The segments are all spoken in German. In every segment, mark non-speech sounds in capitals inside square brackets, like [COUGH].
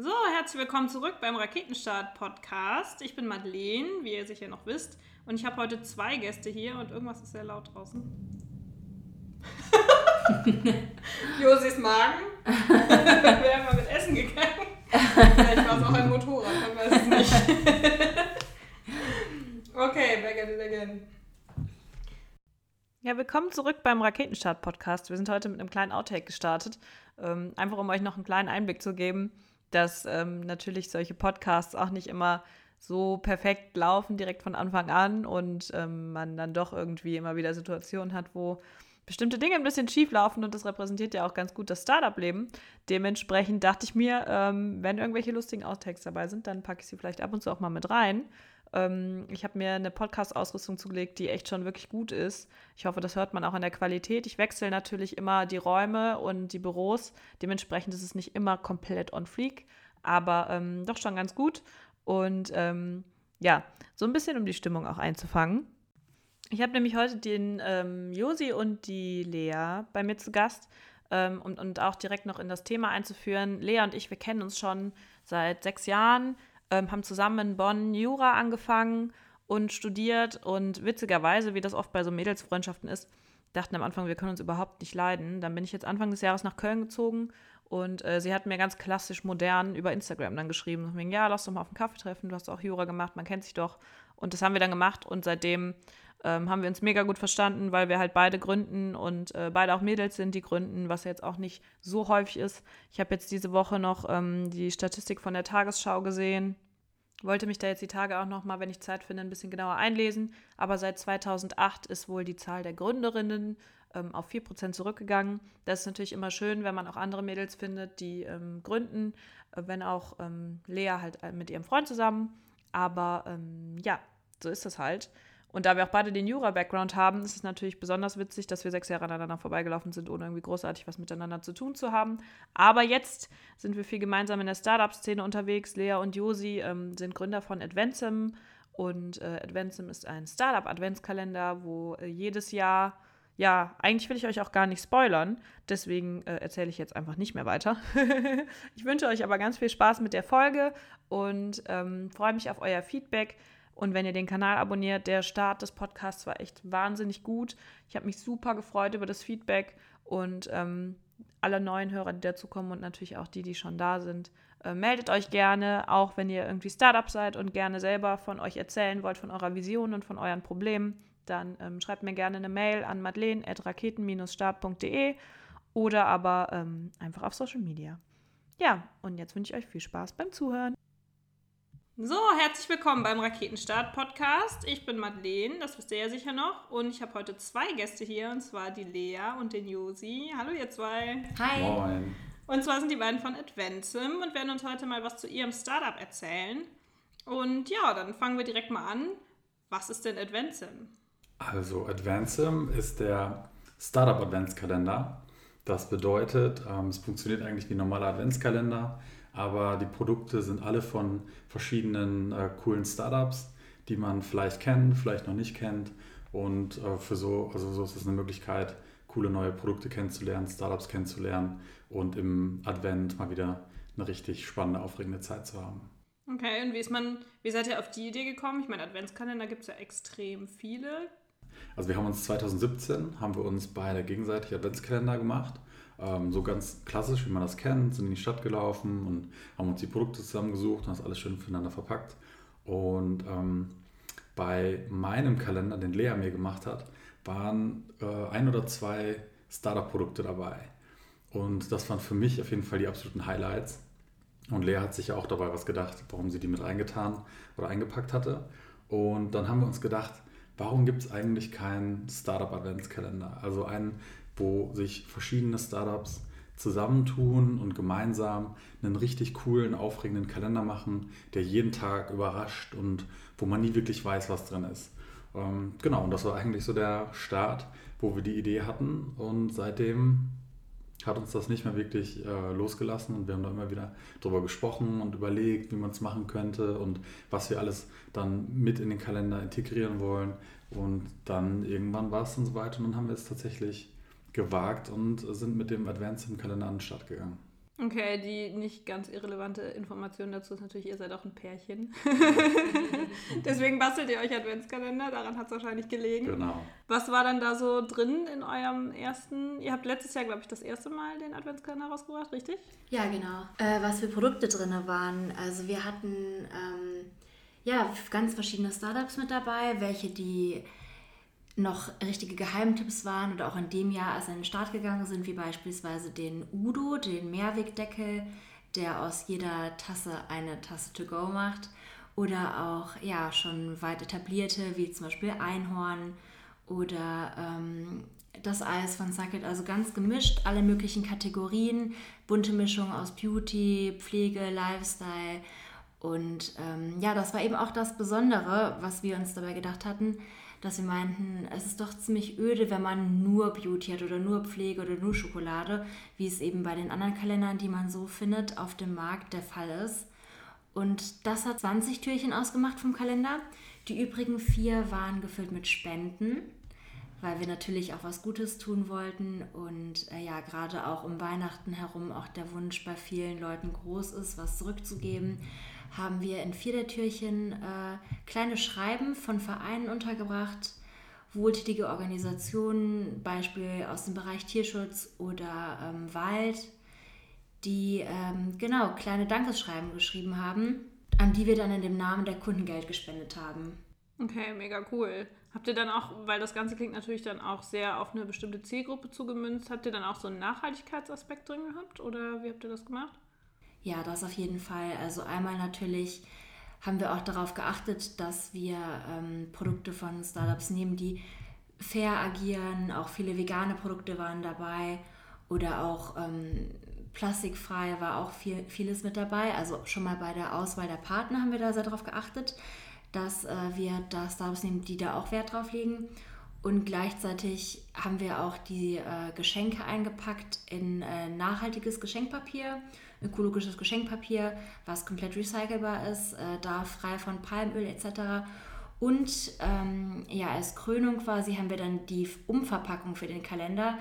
So, herzlich willkommen zurück beim Raketenstart Podcast. Ich bin Madeleine, wie ihr sicher noch wisst. Und ich habe heute zwei Gäste hier und irgendwas ist sehr laut draußen. [LAUGHS] Josis Magen. [LAUGHS] Wir haben mal mit Essen gegangen. Vielleicht war es auch ein Motorrad, man weiß es nicht. [LAUGHS] okay, back at it again. Ja, willkommen zurück beim Raketenstart-Podcast. Wir sind heute mit einem kleinen Outtake gestartet, ähm, einfach um euch noch einen kleinen Einblick zu geben, dass ähm, natürlich solche Podcasts auch nicht immer so perfekt laufen direkt von Anfang an und ähm, man dann doch irgendwie immer wieder Situationen hat, wo bestimmte Dinge ein bisschen schief laufen und das repräsentiert ja auch ganz gut das Startup-Leben. Dementsprechend dachte ich mir, ähm, wenn irgendwelche lustigen Outtakes dabei sind, dann packe ich sie vielleicht ab und zu auch mal mit rein. Ähm, ich habe mir eine Podcast-Ausrüstung zugelegt, die echt schon wirklich gut ist. Ich hoffe, das hört man auch an der Qualität. Ich wechsle natürlich immer die Räume und die Büros. Dementsprechend ist es nicht immer komplett on fleek, aber ähm, doch schon ganz gut. Und ähm, ja, so ein bisschen, um die Stimmung auch einzufangen. Ich habe nämlich heute den ähm, Josi und die Lea bei mir zu Gast. Ähm, und, und auch direkt noch in das Thema einzuführen. Lea und ich, wir kennen uns schon seit sechs Jahren ähm, haben zusammen in Bonn Jura angefangen und studiert und witzigerweise, wie das oft bei so Mädelsfreundschaften ist, dachten am Anfang, wir können uns überhaupt nicht leiden. Dann bin ich jetzt Anfang des Jahres nach Köln gezogen und äh, sie hat mir ganz klassisch modern über Instagram dann geschrieben, wegen, ja, lass doch mal auf einen Kaffee treffen, du hast auch Jura gemacht, man kennt sich doch. Und das haben wir dann gemacht und seitdem ähm, haben wir uns mega gut verstanden, weil wir halt beide gründen und äh, beide auch Mädels sind, die gründen, was jetzt auch nicht so häufig ist. Ich habe jetzt diese Woche noch ähm, die Statistik von der Tagesschau gesehen. Wollte mich da jetzt die Tage auch noch mal, wenn ich Zeit finde, ein bisschen genauer einlesen. Aber seit 2008 ist wohl die Zahl der Gründerinnen ähm, auf 4% zurückgegangen. Das ist natürlich immer schön, wenn man auch andere Mädels findet, die ähm, gründen, äh, wenn auch ähm, Lea halt äh, mit ihrem Freund zusammen. Aber ähm, ja, so ist das halt. Und da wir auch beide den Jura-Background haben, ist es natürlich besonders witzig, dass wir sechs Jahre aneinander vorbeigelaufen sind, ohne irgendwie großartig was miteinander zu tun zu haben. Aber jetzt sind wir viel gemeinsam in der Startup-Szene unterwegs. Lea und Josi ähm, sind Gründer von Adventsum. Und äh, Adventsum ist ein Startup-Adventskalender, wo äh, jedes Jahr ja, eigentlich will ich euch auch gar nicht spoilern, deswegen äh, erzähle ich jetzt einfach nicht mehr weiter. [LAUGHS] ich wünsche euch aber ganz viel Spaß mit der Folge und ähm, freue mich auf euer Feedback. Und wenn ihr den Kanal abonniert, der Start des Podcasts war echt wahnsinnig gut. Ich habe mich super gefreut über das Feedback und ähm, alle neuen Hörer, die dazukommen und natürlich auch die, die schon da sind. Äh, meldet euch gerne, auch wenn ihr irgendwie Startup seid und gerne selber von euch erzählen wollt, von eurer Vision und von euren Problemen. Dann ähm, schreibt mir gerne eine Mail an madeleine.raketen-start.de oder aber ähm, einfach auf Social Media. Ja, und jetzt wünsche ich euch viel Spaß beim Zuhören. So, herzlich willkommen beim Raketenstart-Podcast. Ich bin Madeleine, das wisst ihr ja sicher noch. Und ich habe heute zwei Gäste hier, und zwar die Lea und den Josi. Hallo, ihr zwei. Hi. Moin. Und zwar sind die beiden von Adventsum und werden uns heute mal was zu ihrem Startup erzählen. Und ja, dann fangen wir direkt mal an. Was ist denn Adventsum? Also, Adventsum ist der Startup-Adventskalender. Das bedeutet, ähm, es funktioniert eigentlich wie ein normaler Adventskalender aber die Produkte sind alle von verschiedenen äh, coolen Startups, die man vielleicht kennt, vielleicht noch nicht kennt. Und äh, für so, also so ist es eine Möglichkeit, coole neue Produkte kennenzulernen, Startups kennenzulernen und im Advent mal wieder eine richtig spannende, aufregende Zeit zu haben. Okay, und wie ist man, wie seid ihr auf die Idee gekommen? Ich meine, Adventskalender gibt es ja extrem viele. Also wir haben uns 2017, haben wir uns beide gegenseitig Adventskalender gemacht ähm, so ganz klassisch, wie man das kennt, sind in die Stadt gelaufen und haben uns die Produkte zusammengesucht und das alles schön füreinander verpackt. Und ähm, bei meinem Kalender, den Lea mir gemacht hat, waren äh, ein oder zwei Startup-Produkte dabei. Und das waren für mich auf jeden Fall die absoluten Highlights. Und Lea hat sich ja auch dabei was gedacht, warum sie die mit reingetan oder eingepackt hatte. Und dann haben wir uns gedacht, warum gibt es eigentlich keinen Startup-Adventskalender? Also einen, wo sich verschiedene Startups zusammentun und gemeinsam einen richtig coolen, aufregenden Kalender machen, der jeden Tag überrascht und wo man nie wirklich weiß, was drin ist. Ähm, genau, und das war eigentlich so der Start, wo wir die Idee hatten und seitdem hat uns das nicht mehr wirklich äh, losgelassen und wir haben da immer wieder drüber gesprochen und überlegt, wie man es machen könnte und was wir alles dann mit in den Kalender integrieren wollen und dann irgendwann war es dann soweit und dann haben wir es tatsächlich gewagt und sind mit dem Advance im Kalender an den Start gegangen. Okay, die nicht ganz irrelevante Information dazu ist natürlich, ihr seid auch ein Pärchen. [LAUGHS] Deswegen bastelt ihr euch Adventskalender, daran hat es wahrscheinlich gelegen. Genau. Was war dann da so drin in eurem ersten, ihr habt letztes Jahr, glaube ich, das erste Mal den Adventskalender rausgebracht, richtig? Ja, genau. Äh, was für Produkte drin waren. Also wir hatten ähm, ja ganz verschiedene Startups mit dabei, welche die noch richtige Geheimtipps waren oder auch in dem Jahr als an den Start gegangen sind, wie beispielsweise den Udo, den Mehrwegdeckel, der aus jeder Tasse eine Tasse to go macht. Oder auch ja schon weit etablierte, wie zum Beispiel Einhorn oder ähm, das Eis von Sucket. Also ganz gemischt, alle möglichen Kategorien, bunte Mischung aus Beauty, Pflege, Lifestyle. Und ähm, ja, das war eben auch das Besondere, was wir uns dabei gedacht hatten dass wir meinten, es ist doch ziemlich öde, wenn man nur Beauty hat oder nur Pflege oder nur Schokolade, wie es eben bei den anderen Kalendern, die man so findet, auf dem Markt der Fall ist. Und das hat 20 Türchen ausgemacht vom Kalender. Die übrigen vier waren gefüllt mit Spenden, weil wir natürlich auch was Gutes tun wollten und äh, ja, gerade auch um Weihnachten herum auch der Wunsch bei vielen Leuten groß ist, was zurückzugeben haben wir in vier der Türchen äh, kleine Schreiben von Vereinen untergebracht, wohltätige Organisationen, Beispiel aus dem Bereich Tierschutz oder ähm, Wald, die ähm, genau kleine Dankesschreiben geschrieben haben, an die wir dann in dem Namen der Kunden Geld gespendet haben. Okay, mega cool. Habt ihr dann auch, weil das Ganze klingt natürlich dann auch sehr auf eine bestimmte Zielgruppe zugemünzt, habt ihr dann auch so einen Nachhaltigkeitsaspekt drin gehabt oder wie habt ihr das gemacht? Ja, das auf jeden Fall. Also einmal natürlich haben wir auch darauf geachtet, dass wir ähm, Produkte von Startups nehmen, die fair agieren. Auch viele vegane Produkte waren dabei oder auch ähm, plastikfrei war auch viel, vieles mit dabei. Also schon mal bei der Auswahl der Partner haben wir da sehr darauf geachtet, dass äh, wir da Startups nehmen, die da auch Wert drauf legen. Und gleichzeitig haben wir auch die äh, Geschenke eingepackt in äh, nachhaltiges Geschenkpapier ökologisches Geschenkpapier, was komplett recycelbar ist, äh, da frei von Palmöl etc. Und ähm, ja, als Krönung quasi haben wir dann die Umverpackung für den Kalender.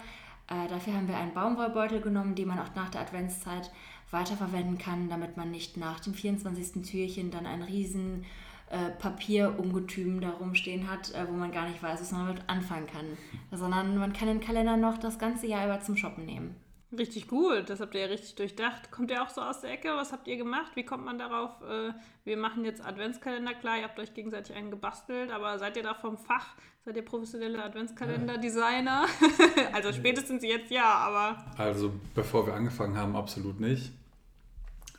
Äh, dafür haben wir einen Baumwollbeutel genommen, den man auch nach der Adventszeit weiterverwenden kann, damit man nicht nach dem 24. Türchen dann ein riesen äh, Papierungetüm da rumstehen hat, äh, wo man gar nicht weiß, was man damit anfangen kann. Sondern man kann den Kalender noch das ganze Jahr über zum Shoppen nehmen. Richtig gut, das habt ihr ja richtig durchdacht. Kommt ihr auch so aus der Ecke? Was habt ihr gemacht? Wie kommt man darauf? Äh, wir machen jetzt Adventskalender, klar, ihr habt euch gegenseitig einen gebastelt, aber seid ihr da vom Fach? Seid ihr professionelle Adventskalender-Designer? [LAUGHS] also spätestens jetzt ja, aber. Also bevor wir angefangen haben, absolut nicht.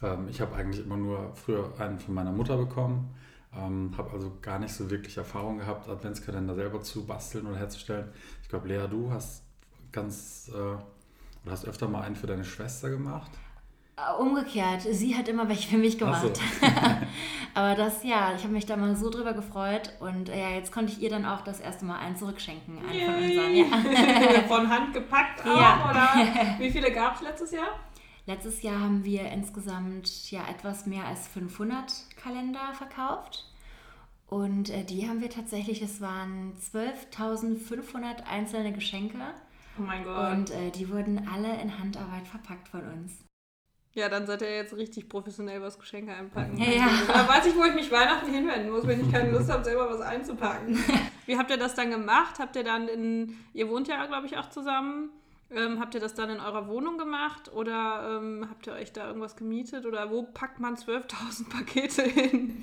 Ähm, ich habe eigentlich immer nur früher einen von meiner Mutter bekommen. Ähm, habe also gar nicht so wirklich Erfahrung gehabt, Adventskalender selber zu basteln oder herzustellen. Ich glaube, Lea, du hast ganz. Äh, Du hast öfter mal einen für deine Schwester gemacht? Äh, umgekehrt, sie hat immer welche für mich gemacht. So. [LAUGHS] [LAUGHS] Aber das, ja, ich habe mich da mal so drüber gefreut und ja, jetzt konnte ich ihr dann auch das erste Mal einen zurückschenken. Einen von unseren, ja. [LAUGHS] von Hand gepackt auch, ja. oder? Wie viele gab es letztes Jahr? Letztes Jahr haben wir insgesamt ja etwas mehr als 500 Kalender verkauft. Und äh, die haben wir tatsächlich, es waren 12.500 einzelne Geschenke Oh mein Gott. Und äh, die wurden alle in Handarbeit verpackt von uns. Ja, dann seid ihr jetzt richtig professionell was Geschenke einpacken. Ja, ja. Da weiß ich, wo ich mich Weihnachten hinwenden muss, wenn ich keine Lust habe, selber was einzupacken. [LAUGHS] Wie habt ihr das dann gemacht? Habt ihr dann in, ihr wohnt ja, glaube ich, auch zusammen. Ähm, habt ihr das dann in eurer Wohnung gemacht oder ähm, habt ihr euch da irgendwas gemietet oder wo packt man 12.000 Pakete hin?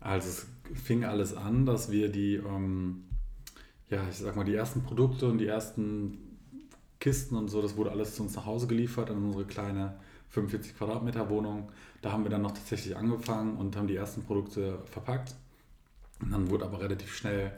Also es fing alles an, dass wir die, ähm, ja, ich sag mal, die ersten Produkte und die ersten Kisten und so, das wurde alles zu uns nach Hause geliefert in unsere kleine 45 Quadratmeter Wohnung. Da haben wir dann noch tatsächlich angefangen und haben die ersten Produkte verpackt. Und dann wurde aber relativ schnell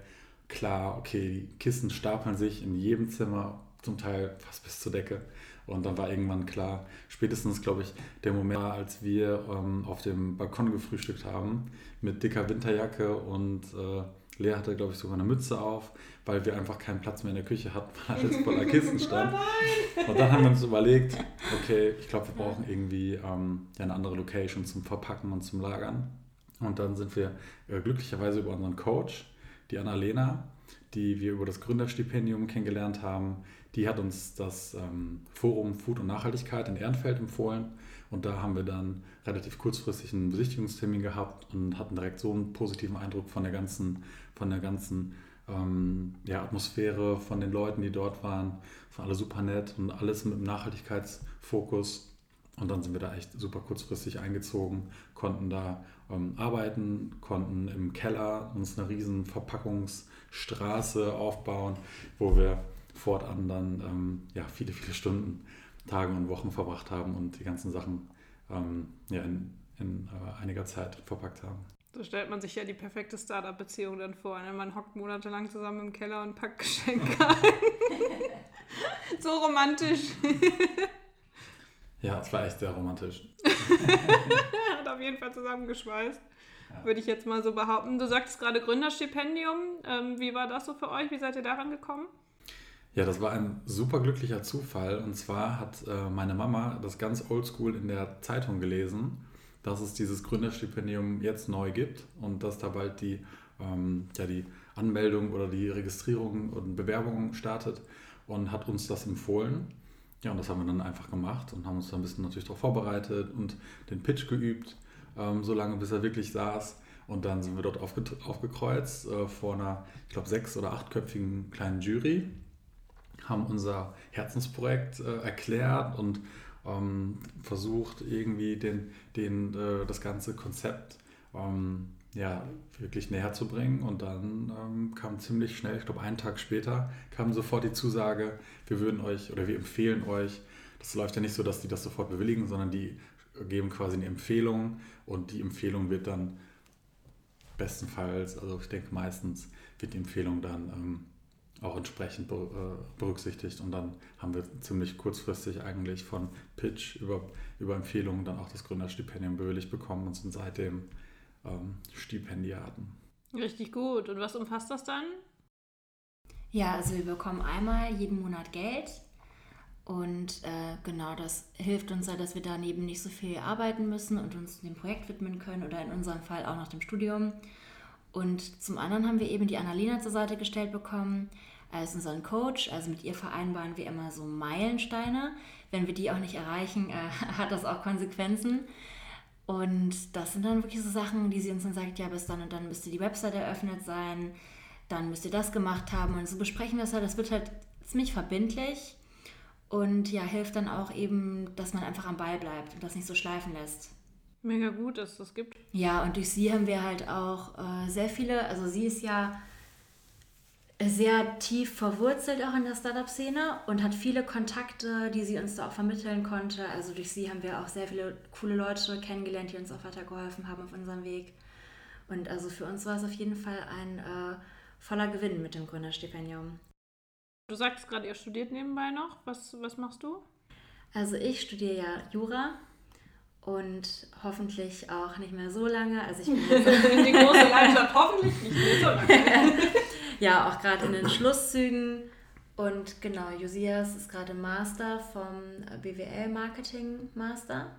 klar, okay, die Kisten stapeln sich in jedem Zimmer, zum Teil fast bis zur Decke. Und dann war irgendwann klar, spätestens, glaube ich, der Moment, als wir ähm, auf dem Balkon gefrühstückt haben, mit dicker Winterjacke und äh, Lea hatte, glaube ich, sogar eine Mütze auf, weil wir einfach keinen Platz mehr in der Küche hatten, weil alles voller [LAUGHS] Kisten stand. Oh und dann haben wir uns überlegt, [LAUGHS] okay, ich glaube, wir brauchen irgendwie ähm, eine andere Location zum Verpacken und zum Lagern. Und dann sind wir äh, glücklicherweise über unseren Coach, die Annalena, die wir über das Gründerstipendium kennengelernt haben, die hat uns das ähm, Forum Food und Nachhaltigkeit in Ehrenfeld empfohlen. Und da haben wir dann relativ kurzfristig einen Besichtigungstermin gehabt und hatten direkt so einen positiven Eindruck von der ganzen, von der ganzen ähm, ja, Atmosphäre, von den Leuten, die dort waren. Es war alle super nett und alles mit einem Nachhaltigkeitsfokus. Und dann sind wir da echt super kurzfristig eingezogen, konnten da ähm, arbeiten, konnten im Keller uns eine riesen Verpackungsstraße aufbauen, wo wir fortan dann ähm, ja, viele, viele Stunden, Tage und Wochen verbracht haben und die ganzen Sachen ähm, ja, in, in äh, einiger Zeit verpackt haben. So stellt man sich ja die perfekte Startup-Beziehung dann vor. Ne? Man hockt monatelang zusammen im Keller und packt Geschenke [LAUGHS] ein. [LAUGHS] so romantisch. [LAUGHS] ja, es war echt sehr romantisch. Hat auf jeden Fall zusammengeschweißt. Ja. Würde ich jetzt mal so behaupten. Du sagtest gerade Gründerstipendium. Ähm, wie war das so für euch? Wie seid ihr daran gekommen? Ja, das war ein super glücklicher Zufall. Und zwar hat äh, meine Mama das ganz oldschool in der Zeitung gelesen, dass es dieses Gründerstipendium jetzt neu gibt und dass da bald die, ähm, ja, die Anmeldung oder die Registrierung und Bewerbung startet und hat uns das empfohlen. Ja, und das haben wir dann einfach gemacht und haben uns da ein bisschen natürlich darauf vorbereitet und den Pitch geübt, ähm, so lange bis er wirklich saß. Und dann sind wir dort aufge aufgekreuzt äh, vor einer, ich glaube, sechs- oder achtköpfigen kleinen Jury haben unser Herzensprojekt äh, erklärt und ähm, versucht, irgendwie den, den, äh, das ganze Konzept ähm, ja, wirklich näher zu bringen. Und dann ähm, kam ziemlich schnell, ich glaube einen Tag später, kam sofort die Zusage, wir würden euch oder wir empfehlen euch, das läuft ja nicht so, dass die das sofort bewilligen, sondern die geben quasi eine Empfehlung und die Empfehlung wird dann bestenfalls, also ich denke meistens, wird die Empfehlung dann ähm, auch entsprechend äh, berücksichtigt. Und dann haben wir ziemlich kurzfristig eigentlich von Pitch über, über Empfehlungen dann auch das Gründerstipendium bewilligt bekommen und sind seitdem ähm, Stipendiaten. Richtig gut. Und was umfasst das dann? Ja, also wir bekommen einmal jeden Monat Geld. Und äh, genau das hilft uns ja, dass wir daneben nicht so viel arbeiten müssen und uns dem Projekt widmen können oder in unserem Fall auch noch dem Studium. Und zum anderen haben wir eben die Annalena zur Seite gestellt bekommen als unseren Coach. Also mit ihr vereinbaren wir immer so Meilensteine. Wenn wir die auch nicht erreichen, äh, [LAUGHS] hat das auch Konsequenzen. Und das sind dann wirklich so Sachen, die sie uns dann sagt, ja, bis dann und dann müsste die Website eröffnet sein, dann müsst ihr das gemacht haben. Und so besprechen wir es halt. Das wird halt ziemlich verbindlich und ja, hilft dann auch eben, dass man einfach am Ball bleibt und das nicht so schleifen lässt. Mega gut, dass es das gibt. Ja, und durch sie haben wir halt auch äh, sehr viele, also sie ist ja sehr tief verwurzelt auch in der Startup-Szene und hat viele Kontakte, die sie uns da auch vermitteln konnte. Also durch sie haben wir auch sehr viele coole Leute kennengelernt, die uns auch weitergeholfen haben auf unserem Weg. Und also für uns war es auf jeden Fall ein äh, voller Gewinn mit dem Gründerstipendium. Du sagst gerade, ihr studiert nebenbei noch. Was, was machst du? Also ich studiere ja Jura und hoffentlich auch nicht mehr so lange. Also ich bin [LAUGHS] die große Leidenschaft hoffentlich nicht mehr so lange. [LAUGHS] ja, auch gerade in den Schlusszügen. Und genau, Josias ist gerade Master vom BWL Marketing Master.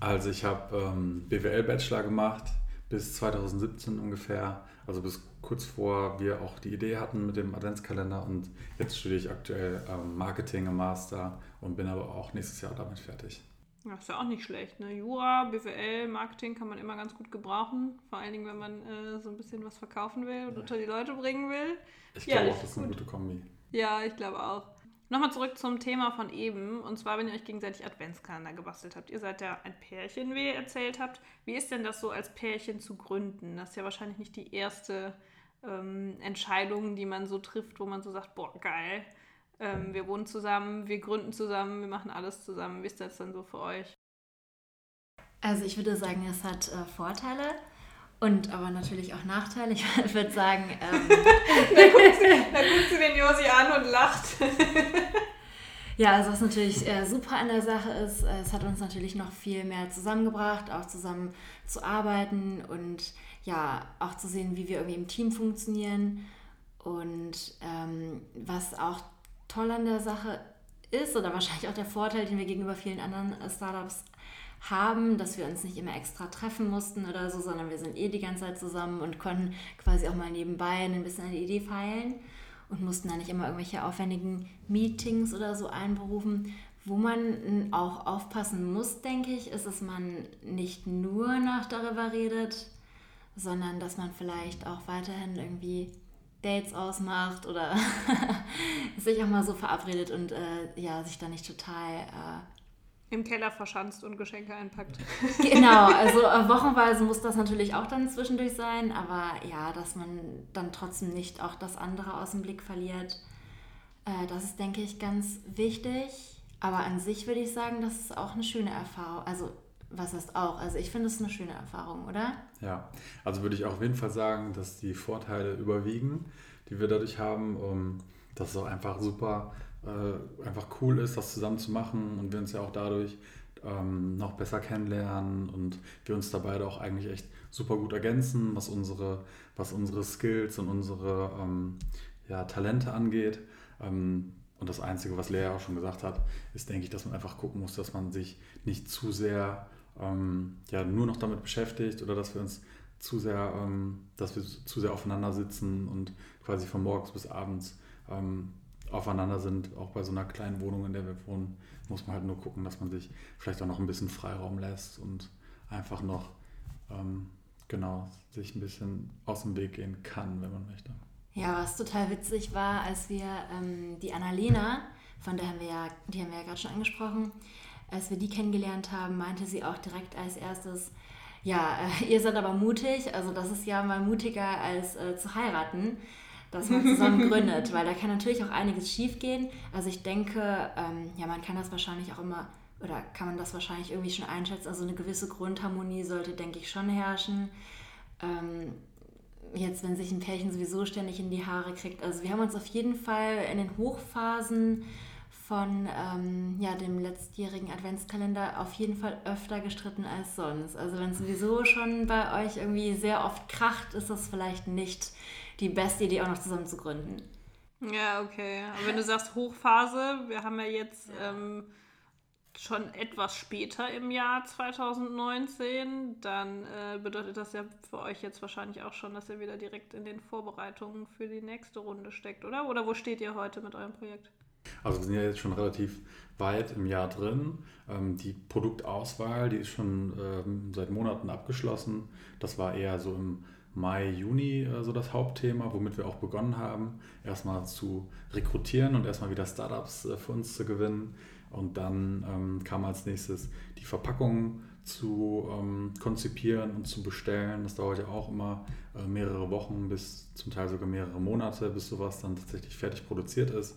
Also ich habe ähm, BWL Bachelor gemacht bis 2017 ungefähr, also bis kurz vor wir auch die Idee hatten mit dem Adventskalender und jetzt studiere ich aktuell ähm, Marketing im Master und bin aber auch nächstes Jahr damit fertig. Das ist ja auch nicht schlecht. Ne? Jura, BWL, Marketing kann man immer ganz gut gebrauchen. Vor allen Dingen, wenn man äh, so ein bisschen was verkaufen will und ja. unter die Leute bringen will. Ich glaube ja, auch, das ist eine gute Kombi. Ja, ich glaube auch. Nochmal zurück zum Thema von eben. Und zwar, wenn ihr euch gegenseitig Adventskalender gebastelt habt. Ihr seid ja ein Pärchen, wie ihr erzählt habt. Wie ist denn das so als Pärchen zu gründen? Das ist ja wahrscheinlich nicht die erste ähm, Entscheidung, die man so trifft, wo man so sagt, boah, geil ähm, wir wohnen zusammen, wir gründen zusammen, wir machen alles zusammen. Wie ist das dann so für euch? Also ich würde sagen, es hat äh, Vorteile und aber natürlich auch Nachteile. [LAUGHS] Ich würde sagen... Ähm, [LAUGHS] da, guckt sie, da guckt sie den Josi an und lacht. [LAUGHS] Ja, also was natürlich äh, super an der Sache ist, äh, es hat uns natürlich noch viel mehr zusammengebracht, auch zusammen zu arbeiten und ja, auch zu sehen, wie wir irgendwie im Team funktionieren. Und ähm, was auch toll an der Sache ist oder wahrscheinlich auch der Vorteil, den wir gegenüber vielen anderen äh, Startups haben, dass wir uns nicht immer extra treffen mussten oder so, sondern wir sind eh die ganze Zeit zusammen und konnten quasi auch mal nebenbei ein bisschen die Idee feilen und mussten dann nicht immer irgendwelche aufwendigen Meetings oder so einberufen. Wo man auch aufpassen muss, denke ich, ist, dass man nicht nur nach darüber redet, sondern dass man vielleicht auch weiterhin irgendwie Dates ausmacht oder [LAUGHS] sich auch mal so verabredet und äh, ja, sich da nicht total äh, im Keller verschanzt und Geschenke einpackt. [LAUGHS] Genau, also äh, [LAUGHS] wochenweise muss das natürlich auch dann zwischendurch sein, aber ja, dass man dann trotzdem nicht auch das andere aus dem Blick verliert, äh, das ist, denke ich, ganz wichtig. Aber an sich würde ich sagen, das ist auch eine schöne Erfahrung. Also, was heißt auch? Also, ich finde es eine schöne Erfahrung, oder? Ja, also würde ich auch auf jeden Fall sagen, dass die Vorteile überwiegen, die wir dadurch haben. Um, das ist auch einfach super äh, einfach cool ist, das zusammen zu machen und wir uns ja auch dadurch ähm, noch besser kennenlernen und wir uns dabei auch eigentlich echt super gut ergänzen, was unsere, was unsere Skills und unsere ähm, ja, Talente angeht. Ähm, und das Einzige, was Lea auch schon gesagt hat, ist, denke ich, dass man einfach gucken muss, dass man sich nicht zu sehr ähm, ja, nur noch damit beschäftigt oder dass wir uns zu sehr, ähm, dass wir zu sehr aufeinander sitzen und quasi von morgens bis abends ähm, aufeinander sind, auch bei so einer kleinen Wohnung, in der wir wohnen, muss man halt nur gucken, dass man sich vielleicht auch noch ein bisschen Freiraum lässt und einfach noch ähm, genau sich ein bisschen aus dem Weg gehen kann, wenn man möchte. Ja, was total witzig war, als wir ähm, die Annalena, von der haben wir ja, die haben wir ja gerade schon angesprochen, als wir die kennengelernt haben, meinte sie auch direkt als erstes, ja, äh, ihr seid aber mutig, also das ist ja mal mutiger als äh, zu heiraten dass man zusammen [LAUGHS] gründet, weil da kann natürlich auch einiges schiefgehen. Also ich denke, ähm, ja, man kann das wahrscheinlich auch immer, oder kann man das wahrscheinlich irgendwie schon einschätzen. Also eine gewisse Grundharmonie sollte, denke ich, schon herrschen. Ähm, jetzt, wenn sich ein Pärchen sowieso ständig in die Haare kriegt. Also wir haben uns auf jeden Fall in den Hochphasen von ähm, ja, dem letztjährigen Adventskalender auf jeden Fall öfter gestritten als sonst. Also wenn es sowieso schon bei euch irgendwie sehr oft kracht, ist das vielleicht nicht die beste Idee, auch noch zusammen zu gründen. Ja, okay. Aber wenn du sagst Hochphase, wir haben ja jetzt ja. Ähm, schon etwas später im Jahr 2019, dann äh, bedeutet das ja für euch jetzt wahrscheinlich auch schon, dass ihr wieder direkt in den Vorbereitungen für die nächste Runde steckt, oder? Oder wo steht ihr heute mit eurem Projekt? Also wir sind ja jetzt schon relativ weit im Jahr drin. Ähm, die Produktauswahl, die ist schon ähm, seit Monaten abgeschlossen. Das war eher so im Mai, Juni äh, so das Hauptthema, womit wir auch begonnen haben, erstmal zu rekrutieren und erstmal wieder Startups äh, für uns zu gewinnen. Und dann ähm, kam als nächstes die Verpackung zu konzipieren und zu bestellen. Das dauert ja auch immer äh, mehrere Wochen bis zum Teil sogar mehrere Monate, bis sowas dann tatsächlich fertig produziert ist.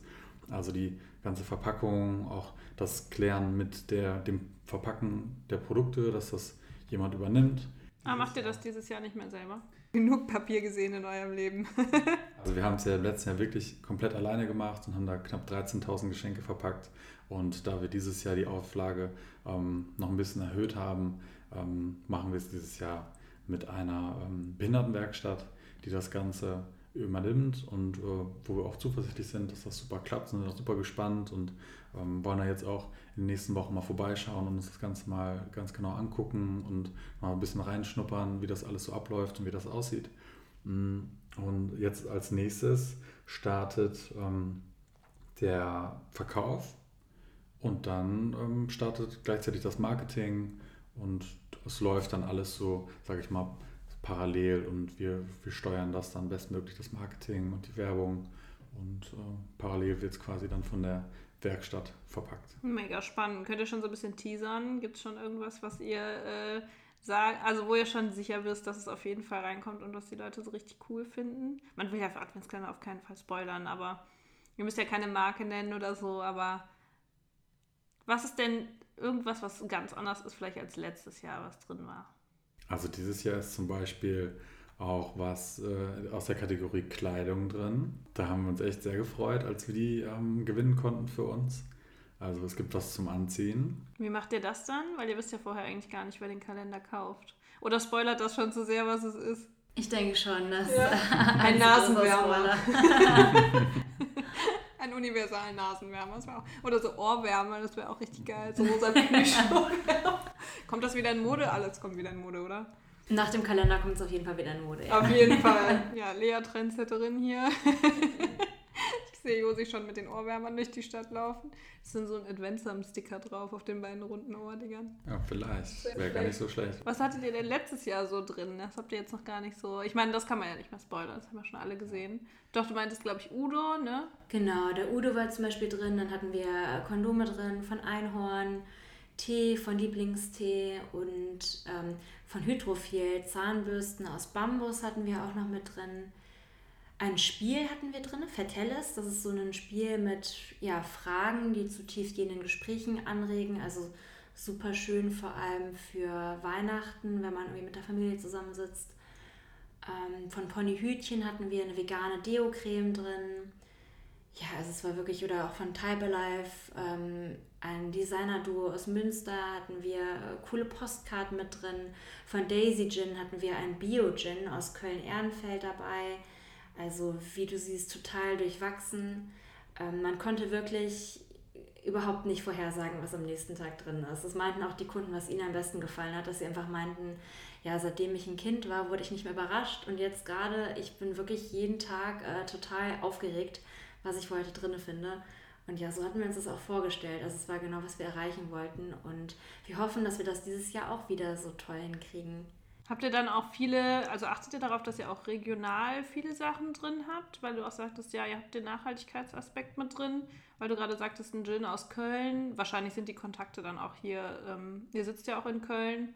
Also die ganze Verpackung, auch das Klären mit der, dem Verpacken der Produkte, dass das jemand übernimmt. Ah, macht ihr das dieses Jahr nicht mehr selber? genug Papier gesehen in eurem Leben. [LAUGHS] also wir haben es ja im letzten Jahr wirklich komplett alleine gemacht und haben da knapp 13.000 Geschenke verpackt. Und da wir dieses Jahr die Auflage ähm, noch ein bisschen erhöht haben, ähm, machen wir es dieses Jahr mit einer ähm, Behindertenwerkstatt, die das Ganze übernimmt und äh, wo wir auch zuversichtlich sind, dass das super klappt, sind auch super gespannt und ähm, wollen da jetzt auch in den nächsten Wochen mal vorbeischauen und uns das Ganze mal ganz genau angucken und mal ein bisschen reinschnuppern, wie das alles so abläuft und wie das aussieht. Mm, und jetzt als nächstes startet ähm, der Verkauf und dann ähm, startet gleichzeitig das Marketing und es läuft dann alles so, sage ich mal, parallel und wir, wir steuern das dann bestmöglich, das Marketing und die Werbung und äh, parallel wird es quasi dann von der Werkstatt verpackt. Mega spannend. Könnt ihr schon so ein bisschen teasern? Gibt es schon irgendwas, was ihr äh, sagt, also wo ihr schon sicher wisst, dass es auf jeden Fall reinkommt und was die Leute so richtig cool finden? Man will ja für Adventskalender auf keinen Fall spoilern, aber ihr müsst ja keine Marke nennen oder so, aber was ist denn irgendwas, was ganz anders ist vielleicht als letztes Jahr, was drin war? Also dieses Jahr ist zum Beispiel auch was äh, aus der Kategorie Kleidung drin. Da haben wir uns echt sehr gefreut, als wir die ähm, gewinnen konnten für uns. Also es gibt was zum Anziehen. Wie macht ihr das dann? Weil ihr wisst ja vorher eigentlich gar nicht, wer den Kalender kauft. Oder spoilert das schon zu sehr, was es ist? Ich denke schon, dass ja. [LAUGHS] ein Nasenwärmer. [LAUGHS] ein universalen Nasenwärmer. Auch, oder so Ohrwärmer, das wäre auch richtig geil. So rosa Plüsch. [LAUGHS] kommt das wieder in Mode? Alles kommt wieder in Mode, oder? Nach dem Kalender kommt es auf jeden Fall wieder in Mode. Ja. Auf jeden [LAUGHS] Fall. Ja, Lea Trendsetterin hier. [LAUGHS] ich sehe Josi schon mit den Ohrwärmern durch die Stadt laufen. Es sind so ein Adventsam-Sticker drauf auf den beiden runden Ohrdingern. Ja, vielleicht. Wäre gar nicht so schlecht. Was hattet ihr denn letztes Jahr so drin? Das habt ihr jetzt noch gar nicht so. Ich meine, das kann man ja nicht mehr spoilern, das haben wir schon alle gesehen. Doch, du meintest, glaube ich, Udo, ne? Genau, der Udo war zum Beispiel drin, dann hatten wir Kondome drin von Einhorn. Tee von Lieblingstee und ähm, von Hydrophil, Zahnbürsten aus Bambus hatten wir auch noch mit drin. Ein Spiel hatten wir drin, Fertelles. Das ist so ein Spiel mit ja, Fragen, die zu tiefgehenden Gesprächen anregen. Also super schön, vor allem für Weihnachten, wenn man irgendwie mit der Familie zusammensitzt. Ähm, von Ponyhütchen hatten wir eine vegane Deo-Creme drin. Ja, also es war wirklich, oder auch von Type Alive, ähm, ein Designer-Duo aus Münster hatten wir äh, coole Postkarten mit drin. Von Daisy Gin hatten wir ein Bio-Gin aus Köln-Ehrenfeld dabei. Also wie du siehst, total durchwachsen. Ähm, man konnte wirklich überhaupt nicht vorhersagen, was am nächsten Tag drin ist. Das meinten auch die Kunden, was ihnen am besten gefallen hat, dass sie einfach meinten, ja, seitdem ich ein Kind war, wurde ich nicht mehr überrascht und jetzt gerade, ich bin wirklich jeden Tag äh, total aufgeregt, was ich heute drin finde. Und ja, so hatten wir uns das auch vorgestellt. Also es war genau, was wir erreichen wollten. Und wir hoffen, dass wir das dieses Jahr auch wieder so toll hinkriegen. Habt ihr dann auch viele, also achtet ihr darauf, dass ihr auch regional viele Sachen drin habt? Weil du auch sagtest, ja, ihr habt den Nachhaltigkeitsaspekt mit drin. Weil du gerade sagtest, ein Gin aus Köln. Wahrscheinlich sind die Kontakte dann auch hier. Ähm, ihr sitzt ja auch in Köln.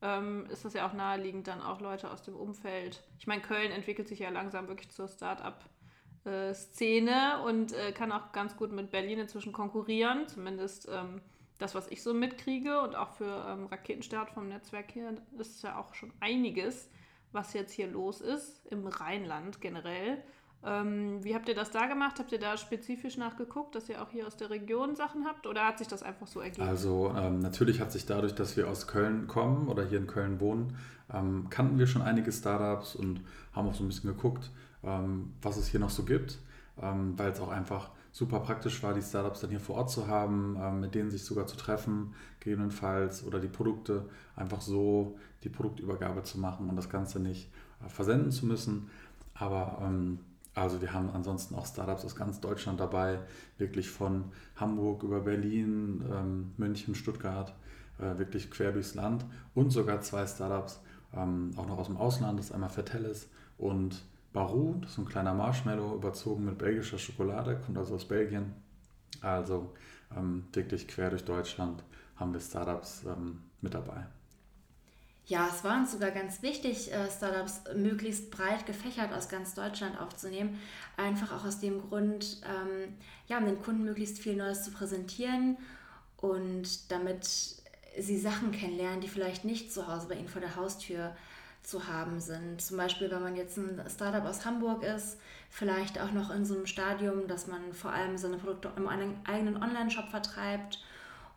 Ähm, ist das ja auch naheliegend, dann auch Leute aus dem Umfeld. Ich meine, Köln entwickelt sich ja langsam wirklich zur Start-up äh, Szene und äh, kann auch ganz gut mit Berlin inzwischen konkurrieren, zumindest ähm, das, was ich so mitkriege und auch für ähm, Raketenstart vom Netzwerk hier ist ja auch schon einiges, was jetzt hier los ist im Rheinland generell. Ähm, wie habt ihr das da gemacht? Habt ihr da spezifisch nachgeguckt, dass ihr auch hier aus der Region Sachen habt oder hat sich das einfach so ergeben? Also ähm, natürlich hat sich dadurch, dass wir aus Köln kommen oder hier in Köln wohnen, ähm, kannten wir schon einige Startups und haben auch so ein bisschen geguckt, ähm, was es hier noch so gibt, ähm, weil es auch einfach super praktisch war, die Startups dann hier vor Ort zu haben, ähm, mit denen sich sogar zu treffen, gegebenenfalls, oder die Produkte einfach so die Produktübergabe zu machen und das Ganze nicht äh, versenden zu müssen. Aber also wir haben ansonsten auch Startups aus ganz Deutschland dabei, wirklich von Hamburg über Berlin, München, Stuttgart, äh, wirklich quer durchs Land und sogar zwei Startups auch noch aus dem Ausland, das ist einmal Fertellis und Barou, das ist ein kleiner Marshmallow, überzogen mit belgischer Schokolade, kommt also aus Belgien. Also ähm, wirklich quer durch Deutschland haben wir Startups ähm, mit dabei. Ja, es war uns sogar ganz wichtig, äh, Startups möglichst breit gefächert aus ganz Deutschland aufzunehmen. Einfach auch aus dem Grund, ähm, ja, um den Kunden möglichst viel Neues zu präsentieren und damit sie Sachen kennenlernen, die vielleicht nicht zu Hause bei ihnen vor der Haustür zu haben sind. Zum Beispiel, wenn man jetzt ein Startup aus Hamburg ist, vielleicht auch noch in so einem Stadium, dass man vor allem seine Produkte im eigenen Online-Shop vertreibt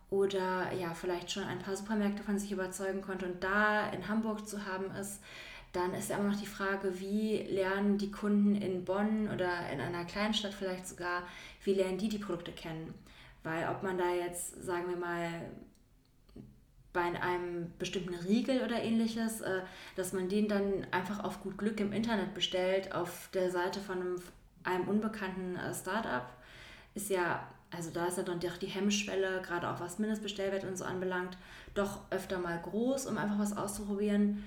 oder ja, vielleicht schon ein paar Supermärkte von sich überzeugen konnte und da in Hamburg zu haben ist, dann ist ja immer noch die Frage, wie lernen die Kunden in Bonn oder in einer Kleinstadt vielleicht sogar, wie lernen die die Produkte kennen? Weil ob man da jetzt, sagen wir mal, bei einem bestimmten Riegel oder ähnliches, äh, dass man den dann einfach auf gut Glück im Internet bestellt, auf der Seite von einem, einem unbekannten äh, Startup, ist ja, also da ist ja dann doch die Hemmschwelle, gerade auch was Mindestbestellwert und so anbelangt, doch öfter mal groß, um einfach was auszuprobieren.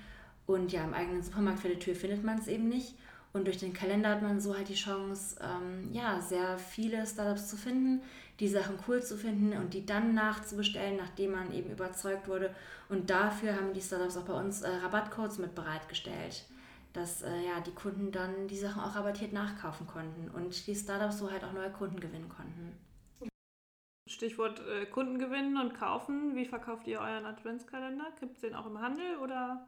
Und ja, im eigenen Supermarkt vor der Tür findet man es eben nicht. Und durch den Kalender hat man so halt die Chance, ähm, ja, sehr viele Startups zu finden, die Sachen cool zu finden und die dann nachzubestellen, nachdem man eben überzeugt wurde. Und dafür haben die Startups auch bei uns äh, Rabattcodes mit bereitgestellt, dass äh, ja, die Kunden dann die Sachen auch rabattiert nachkaufen konnten und die Startups so halt auch neue Kunden gewinnen konnten. Stichwort äh, Kunden gewinnen und kaufen. Wie verkauft ihr euren Adventskalender? Gibt es den auch im Handel oder?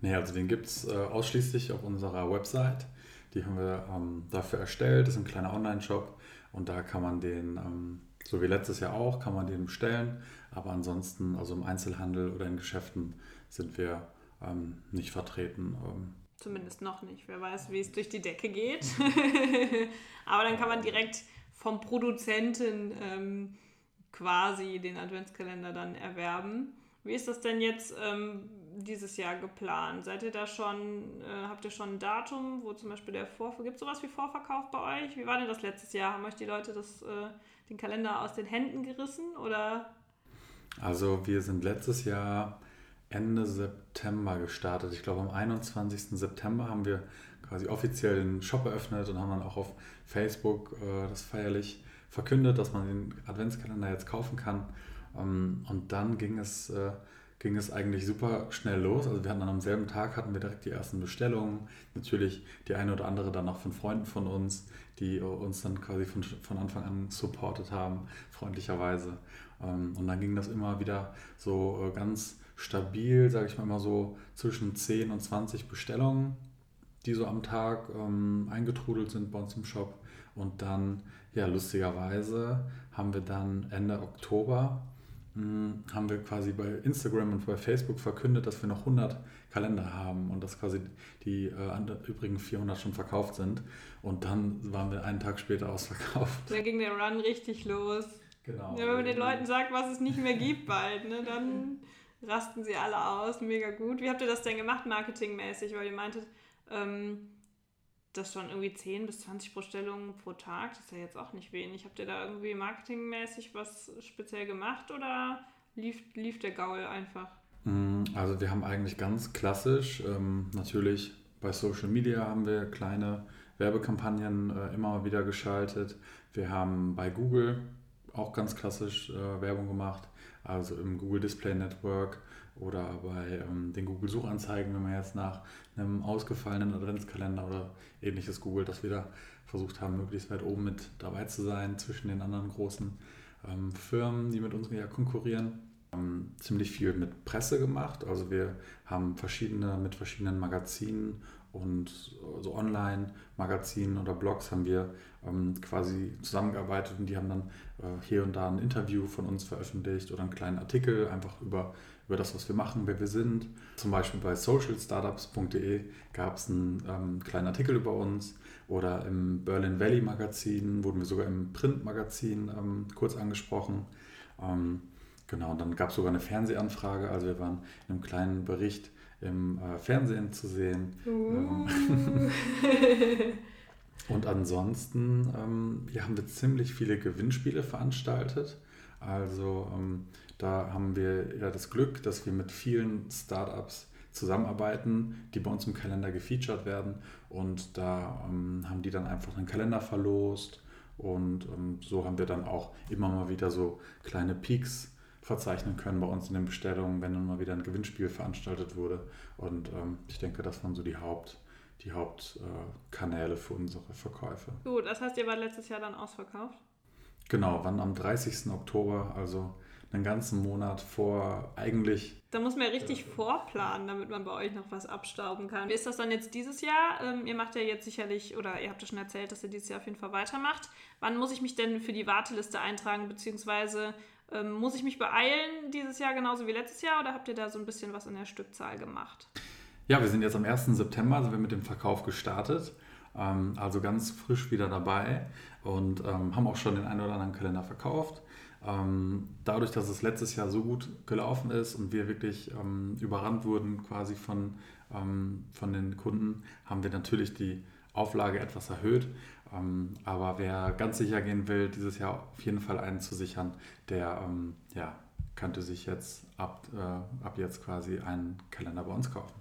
Nee, also den gibt es äh, ausschließlich auf unserer Website. Die haben wir ähm, dafür erstellt. Das ist ein kleiner Online-Shop und da kann man den, ähm, so wie letztes Jahr auch, kann man den bestellen. Aber ansonsten, also im Einzelhandel oder in Geschäften sind wir ähm, nicht vertreten. Ähm. Zumindest noch nicht. Wer weiß, wie es durch die Decke geht. [LAUGHS] Aber dann kann man direkt vom Produzenten ähm, quasi den Adventskalender dann erwerben. Wie ist das denn jetzt ähm, dieses Jahr geplant? Seid ihr da schon, äh, habt ihr schon ein Datum, wo zum Beispiel der Vorverkauf, gibt es sowas wie Vorverkauf bei euch? Wie war denn das letztes Jahr? Haben euch die Leute das, äh, den Kalender aus den Händen gerissen oder? Also wir sind letztes Jahr Ende September gestartet. Ich glaube am 21. September haben wir quasi offiziell den Shop eröffnet und haben dann auch auf Facebook äh, das feierlich verkündet, dass man den Adventskalender jetzt kaufen kann. Ähm, und dann ging es, äh, ging es eigentlich super schnell los. Also wir hatten dann am selben Tag hatten wir direkt die ersten Bestellungen. Natürlich die eine oder andere dann auch von Freunden von uns, die uns dann quasi von, von Anfang an supportet haben, freundlicherweise. Ähm, und dann ging das immer wieder so äh, ganz stabil, sage ich mal immer so zwischen 10 und 20 Bestellungen, die so am Tag ähm, eingetrudelt sind bei uns im Shop. Und dann, ja, lustigerweise haben wir dann Ende Oktober mh, hm, haben wir quasi bei Instagram und bei Facebook verkündet, dass wir noch 100 Kalender haben und dass quasi die äh, übrigen 400 schon verkauft sind. Und dann waren wir einen Tag später ausverkauft. Da ging der Run richtig los. Genau. Ja, wenn man den Leuten sagt, was es nicht mehr gibt bald, ne, dann rasten sie alle aus. Mega gut. Wie habt ihr das denn gemacht, marketingmäßig? Weil ihr meintet, ähm, das schon irgendwie 10 bis 20 Bestellungen pro Tag. Das ist ja jetzt auch nicht wenig. Habt ihr da irgendwie marketingmäßig was speziell gemacht oder lief, lief der Gaul einfach? Mm, also wir haben eigentlich ganz klassisch, ähm, natürlich bei Social Media haben wir kleine Werbekampagnen äh, immer wieder geschaltet. Wir haben bei Google auch ganz klassisch äh, Werbung gemacht also im Google Display Network oder bei ähm, den Google Suchanzeigen, wenn man jetzt nach einem ausgefallenen Adventskalender oder ähnliches googelt, dass wir da versucht haben, möglichst weit oben mit dabei zu sein zwischen den anderen großen ähm, Firmen, die mit uns ja konkurrieren. Ähm, ziemlich viel mit Presse gemacht. Also wir haben verschiedene mit verschiedenen Magazinen und so also Online-Magazinen oder Blogs haben wir ähm, quasi zusammengearbeitet und die haben dann äh, hier und da ein Interview von uns veröffentlicht oder einen kleinen Artikel einfach über, über das, was wir machen, wer wir sind. Zum Beispiel bei socialstartups.de gab es einen ähm, kleinen Artikel über uns oder im Berlin Valley Magazin wurden wir sogar im Printmagazin ähm, kurz angesprochen. Ähm, genau, und dann gab es sogar eine Fernsehanfrage, also wir waren in einem kleinen Bericht im äh, Fernsehen zu sehen. Uh. [LAUGHS] Und ansonsten ähm, ja, haben wir ziemlich viele Gewinnspiele veranstaltet. Also ähm, da haben wir ja das Glück, dass wir mit vielen Startups zusammenarbeiten, die bei uns im Kalender gefeatured werden. Und da ähm, haben die dann einfach einen Kalender verlost. Und ähm, so haben wir dann auch immer mal wieder so kleine Peaks verzeichnen können bei uns in den Bestellungen, wenn dann mal wieder ein Gewinnspiel veranstaltet wurde. Und ähm, ich denke, das waren so die Haupt- die Hauptkanäle für unsere Verkäufe. Gut, das heißt, ihr wart letztes Jahr dann ausverkauft? Genau, wann am 30. Oktober, also einen ganzen Monat vor eigentlich. Da muss man ja richtig vorplanen, damit man bei euch noch was abstauben kann. Wie ist das dann jetzt dieses Jahr? Ähm, ihr macht ja jetzt sicherlich, oder ihr habt ja schon erzählt, dass ihr dieses Jahr auf jeden Fall weitermacht. Wann muss ich mich denn für die Warteliste eintragen, beziehungsweise ähm, muss ich mich beeilen dieses Jahr genauso wie letztes Jahr oder habt ihr da so ein bisschen was in der Stückzahl gemacht? Ja, wir sind jetzt am 1. September, sind wir mit dem Verkauf gestartet. Ähm, also ganz frisch wieder dabei und ähm, haben auch schon den einen oder anderen Kalender verkauft. Ähm, dadurch, dass es letztes Jahr so gut gelaufen ist und wir wirklich überrannt wurden quasi von, von den Kunden, haben wir natürlich die Auflage etwas erhöht. aber wer ganz sicher gehen will, dieses Jahr auf jeden Fall einen zu sichern, der ja, könnte sich jetzt ab, äh, ab jetzt quasi einen Kalender bei uns kaufen.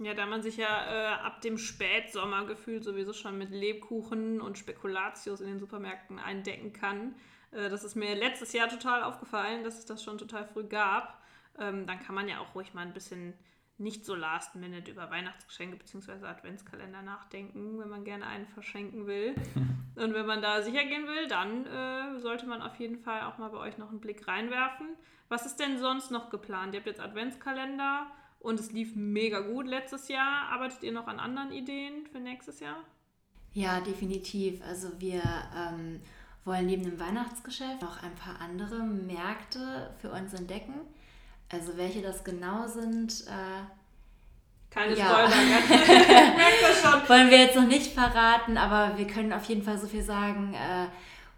Ja, da man sich ja äh, ab dem Spätsommer gefühlt sowieso schon mit Lebkuchen und Spekulatius in den Supermärkten eindecken kann. Äh, das ist mir letztes Jahr total aufgefallen, dass es das schon total früh gab. Ähm, dann kann man ja auch ruhig mal ein bisschen nicht so last minute über Weihnachtsgeschenke bzw. Adventskalender nachdenken, wenn man gerne einen verschenken will. [LAUGHS] und wenn man da sicher gehen will, dann äh, sollte man auf jeden Fall auch mal bei euch noch einen Blick reinwerfen. Was ist denn sonst noch geplant? Ihr habt jetzt Adventskalender und es lief mega gut letztes Jahr. Arbeitet ihr noch an anderen Ideen für nächstes Jahr? Ja, definitiv. Also wir ähm, wollen neben dem Weihnachtsgeschäft noch ein paar andere Märkte für uns entdecken. Also welche das genau sind. Äh, keine ja. Spoiler, [LAUGHS] Wollen wir jetzt noch nicht verraten, aber wir können auf jeden Fall so viel sagen. Äh,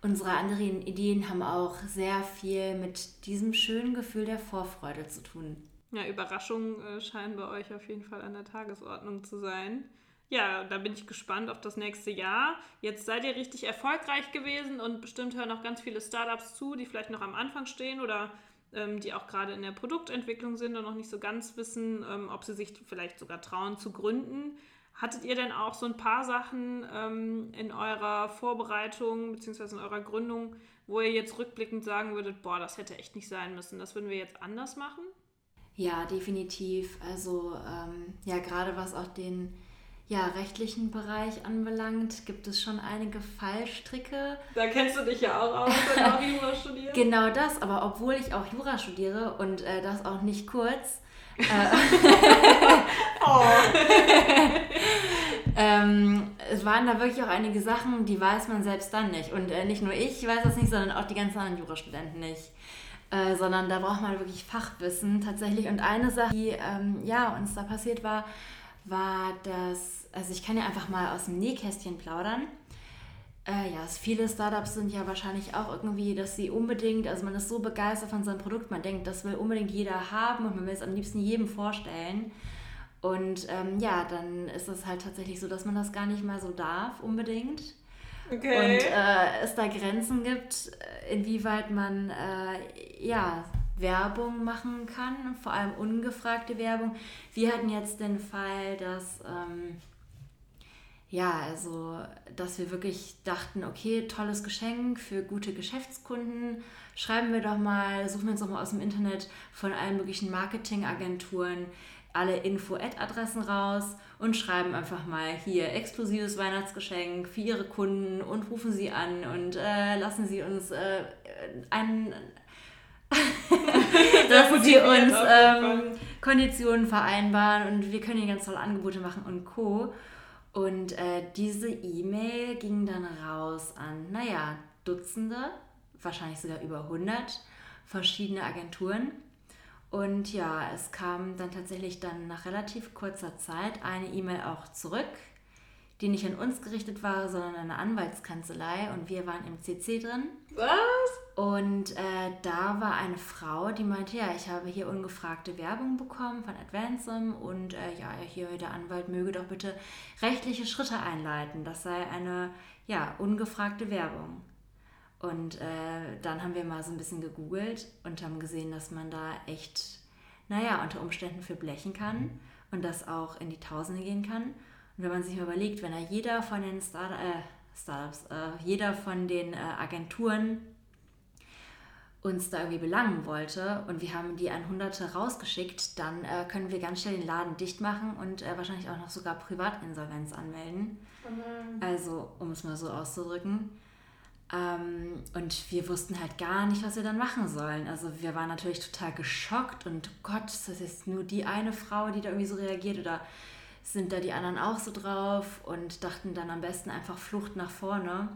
unsere anderen Ideen haben auch sehr viel mit diesem schönen Gefühl der Vorfreude zu tun. Ja, Überraschungen äh, scheinen bei euch auf jeden Fall an der Tagesordnung zu sein. Ja, da bin ich gespannt auf das nächste Jahr. Jetzt seid ihr richtig erfolgreich gewesen und bestimmt hören auch ganz viele Startups zu, die vielleicht noch am Anfang stehen oder ähm, die auch gerade in der Produktentwicklung sind und noch nicht so ganz wissen, ähm, ob sie sich vielleicht sogar trauen zu gründen. Hattet ihr denn auch so ein paar Sachen ähm, in eurer Vorbereitung bzw. in eurer Gründung, wo ihr jetzt rückblickend sagen würdet, boah, das hätte echt nicht sein müssen, das würden wir jetzt anders machen? Ja, definitiv. Also ähm, ja, gerade was auch den ja, rechtlichen Bereich anbelangt, gibt es schon einige Fallstricke. Da kennst du dich ja auch aus, wenn du auch Jura studierst. [LAUGHS] genau das, aber obwohl ich auch Jura studiere und äh, das auch nicht kurz. Äh, [LAUGHS] [LAUGHS] oh. ähm, es waren da wirklich auch einige Sachen, die weiß man selbst dann nicht. Und äh, nicht nur ich weiß das nicht, sondern auch die ganzen anderen Jurastudenten nicht. Äh, sondern da braucht man wirklich Fachwissen tatsächlich. Und eine Sache, die ähm, ja, uns da passiert war, war das, also ich kann ja einfach mal aus dem Nähkästchen plaudern. Äh, ja, viele Startups sind ja wahrscheinlich auch irgendwie, dass sie unbedingt, also man ist so begeistert von seinem Produkt, man denkt, das will unbedingt jeder haben und man will es am liebsten jedem vorstellen. Und ähm, ja, dann ist es halt tatsächlich so, dass man das gar nicht mal so darf unbedingt. Okay. Und äh, es da Grenzen gibt, äh, inwieweit man äh, ja, Werbung machen kann, vor allem ungefragte Werbung. Wir hatten jetzt den Fall, dass, ähm, ja, also, dass wir wirklich dachten, okay, tolles Geschenk für gute Geschäftskunden. Schreiben wir doch mal, suchen wir uns doch mal aus dem Internet von allen möglichen Marketingagenturen alle Info-Ad-Adressen raus und schreiben einfach mal hier exklusives Weihnachtsgeschenk für Ihre Kunden und rufen Sie an und äh, lassen Sie uns äh, einen, [LAUGHS] [LAUGHS] dass sie uns ähm, Konditionen vereinbaren und wir können ihnen ganz tolle Angebote machen und Co. Und äh, diese E-Mail ging dann raus an, naja, Dutzende, wahrscheinlich sogar über 100 verschiedene Agenturen. Und ja, es kam dann tatsächlich dann nach relativ kurzer Zeit eine E-Mail auch zurück, die nicht an uns gerichtet war, sondern an eine Anwaltskanzlei und wir waren im CC drin. Was? Und äh, da war eine Frau, die meinte, ja, ich habe hier ungefragte Werbung bekommen von Advancem und äh, ja, hier der Anwalt möge doch bitte rechtliche Schritte einleiten. Das sei eine, ja, ungefragte Werbung. Und äh, dann haben wir mal so ein bisschen gegoogelt und haben gesehen, dass man da echt, naja, unter Umständen für blechen kann und das auch in die Tausende gehen kann. Und wenn man sich mal überlegt, wenn da jeder von den Start äh, Startups, äh, jeder von den äh, Agenturen uns da irgendwie belangen wollte und wir haben die an Hunderte rausgeschickt, dann äh, können wir ganz schnell den Laden dicht machen und äh, wahrscheinlich auch noch sogar Privatinsolvenz anmelden. Mhm. Also, um es mal so auszudrücken. Ähm, und wir wussten halt gar nicht, was wir dann machen sollen. Also wir waren natürlich total geschockt und Gott, ist das jetzt nur die eine Frau, die da irgendwie so reagiert oder sind da die anderen auch so drauf und dachten dann am besten einfach Flucht nach vorne,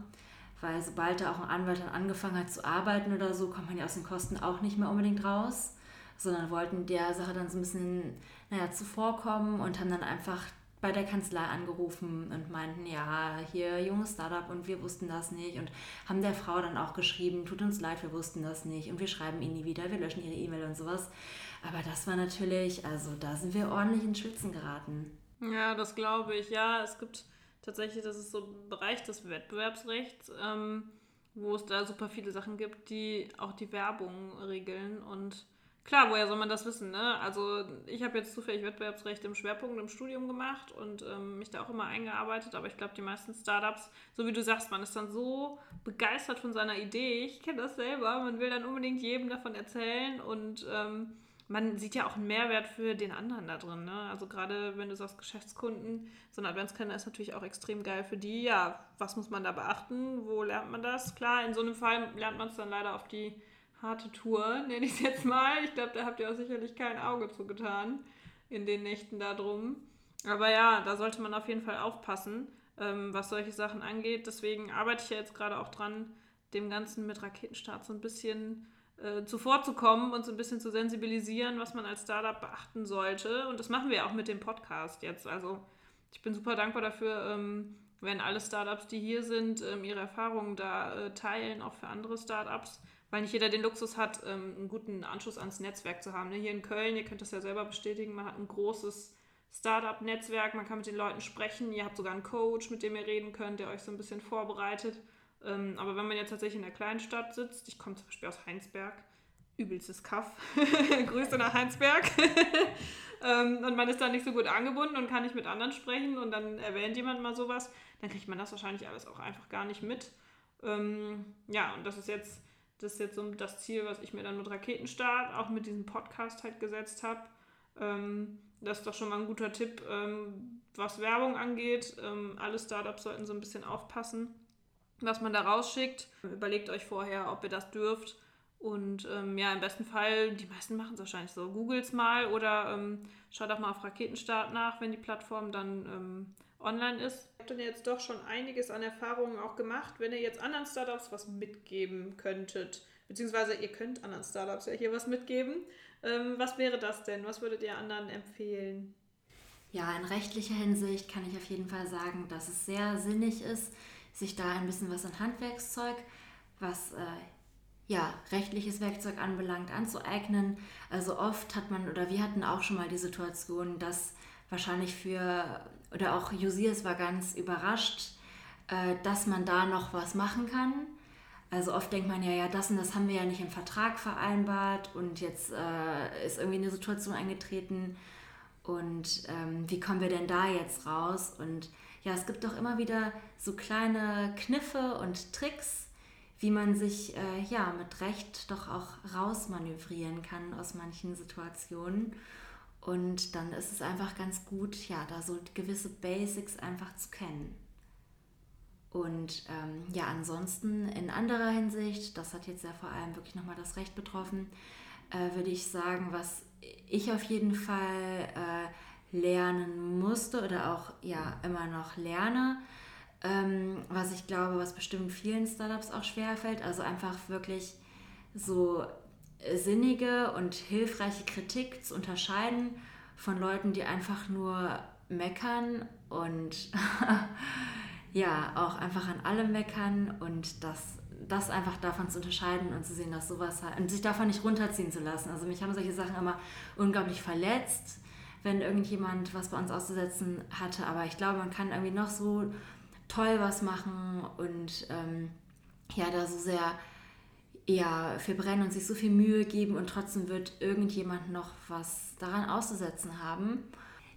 weil sobald da auch ein Anwalt dann angefangen hat zu arbeiten oder so, kommt man ja aus den Kosten auch nicht mehr unbedingt raus, sondern wollten der Sache dann so ein bisschen, naja, zuvorkommen und haben dann einfach bei der Kanzlei angerufen und meinten, ja, hier junges Startup und wir wussten das nicht und haben der Frau dann auch geschrieben, tut uns leid, wir wussten das nicht und wir schreiben ihnen nie wieder, wir löschen ihre E-Mail und sowas. Aber das war natürlich, also da sind wir ordentlich ins Schwitzen geraten. Ja, das glaube ich. Ja, es gibt tatsächlich, das ist so ein Bereich des Wettbewerbsrechts, ähm, wo es da super viele Sachen gibt, die auch die Werbung regeln. Und klar, woher soll man das wissen? Ne? Also ich habe jetzt zufällig Wettbewerbsrecht im Schwerpunkt im Studium gemacht und ähm, mich da auch immer eingearbeitet, aber ich glaube, die meisten Startups, so wie du sagst, man ist dann so begeistert von seiner Idee. Ich kenne das selber, man will dann unbedingt jedem davon erzählen und ähm, man sieht ja auch einen Mehrwert für den anderen da drin. Ne? Also gerade wenn du sagst Geschäftskunden, so ein Adventskalender ist natürlich auch extrem geil für die. Ja, was muss man da beachten? Wo lernt man das? Klar, in so einem Fall lernt man es dann leider auf die harte Tour, [LAUGHS] nenne ich es jetzt mal. Ich glaube, da habt ihr auch sicherlich kein Auge zugetan in den Nächten da drum. Aber ja, da sollte man auf jeden Fall aufpassen, ähm, was solche Sachen angeht. Deswegen arbeite ich ja jetzt gerade auch dran, dem Ganzen mit Raketenstart so ein bisschen äh, zuvorzukommen und so ein bisschen zu sensibilisieren, was man als Startup beachten sollte. Und das machen wir auch mit dem Podcast jetzt. Also ich bin super dankbar dafür, ähm, wenn alle Startups, die hier sind, ähm, ihre Erfahrungen da äh, teilen, auch für andere Startups, weil nicht jeder den Luxus hat, ähm, einen guten Anschluss ans Netzwerk zu haben. Ne? Hier in Köln, ihr könnt das ja selber bestätigen, man hat ein großes Startup-Netzwerk, man kann mit den Leuten sprechen, ihr habt sogar einen Coach, mit dem ihr reden könnt, der euch so ein bisschen vorbereitet. Ähm, aber wenn man jetzt tatsächlich in der kleinen Stadt sitzt, ich komme zum Beispiel aus Heinsberg, übelstes Kaff, [LAUGHS] Grüße nach Heinsberg, [LAUGHS] ähm, und man ist da nicht so gut angebunden und kann nicht mit anderen sprechen und dann erwähnt jemand mal sowas, dann kriegt man das wahrscheinlich alles auch einfach gar nicht mit. Ja, und das ist jetzt das ist jetzt so das Ziel, was ich mir dann mit Raketenstart, auch mit diesem Podcast halt gesetzt habe. Ähm, das ist doch schon mal ein guter Tipp, ähm, was Werbung angeht. Ähm, alle Startups sollten so ein bisschen aufpassen, was man da rausschickt. Überlegt euch vorher, ob ihr das dürft. Und ähm, ja, im besten Fall, die meisten machen es wahrscheinlich so. Googles mal oder ähm, schaut auch mal auf Raketenstart nach, wenn die Plattform dann ähm, online ist. Ihr habt dann jetzt doch schon einiges an Erfahrungen auch gemacht. Wenn ihr jetzt anderen Startups was mitgeben könntet, beziehungsweise ihr könnt anderen Startups ja hier was mitgeben, ähm, was wäre das denn? Was würdet ihr anderen empfehlen? Ja, in rechtlicher Hinsicht kann ich auf jeden Fall sagen, dass es sehr sinnig ist, sich da ein bisschen was an Handwerkszeug, was äh, ja, rechtliches Werkzeug anbelangt, anzueignen. Also oft hat man, oder wir hatten auch schon mal die Situation, dass wahrscheinlich für oder auch Josias war ganz überrascht, äh, dass man da noch was machen kann. Also oft denkt man ja, ja, das und das haben wir ja nicht im Vertrag vereinbart und jetzt äh, ist irgendwie eine Situation eingetreten und ähm, wie kommen wir denn da jetzt raus? Und ja, es gibt doch immer wieder so kleine Kniffe und Tricks, wie man sich äh, ja mit Recht doch auch rausmanövrieren kann aus manchen Situationen. Und dann ist es einfach ganz gut, ja, da so gewisse Basics einfach zu kennen. Und ähm, ja, ansonsten in anderer Hinsicht, das hat jetzt ja vor allem wirklich nochmal das Recht betroffen, äh, würde ich sagen, was ich auf jeden Fall äh, lernen musste oder auch ja immer noch lerne, ähm, was ich glaube, was bestimmt vielen Startups auch schwer fällt, also einfach wirklich so sinnige und hilfreiche Kritik zu unterscheiden von Leuten, die einfach nur meckern und [LAUGHS] ja, auch einfach an allem meckern und das, das einfach davon zu unterscheiden und zu sehen, dass sowas halt, und sich davon nicht runterziehen zu lassen. Also mich haben solche Sachen immer unglaublich verletzt, wenn irgendjemand was bei uns auszusetzen hatte, aber ich glaube, man kann irgendwie noch so toll was machen und ähm, ja, da so sehr ja, verbrennen und sich so viel Mühe geben und trotzdem wird irgendjemand noch was daran auszusetzen haben.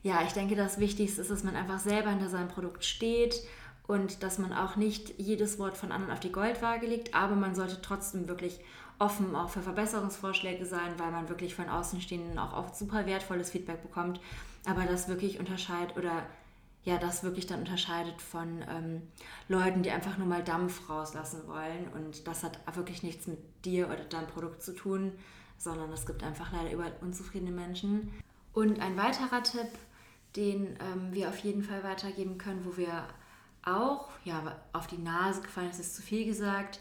Ja, ich denke, das Wichtigste ist, dass man einfach selber hinter seinem Produkt steht und dass man auch nicht jedes Wort von anderen auf die Goldwaage legt, aber man sollte trotzdem wirklich offen auch für Verbesserungsvorschläge sein, weil man wirklich von Außenstehenden auch oft super wertvolles Feedback bekommt, aber das wirklich unterscheidet oder ja das wirklich dann unterscheidet von ähm, Leuten, die einfach nur mal Dampf rauslassen wollen. Und das hat wirklich nichts mit dir oder deinem Produkt zu tun, sondern es gibt einfach leider überall unzufriedene Menschen. Und ein weiterer Tipp, den ähm, wir auf jeden Fall weitergeben können, wo wir auch, ja, auf die Nase gefallen ist, ist zu viel gesagt,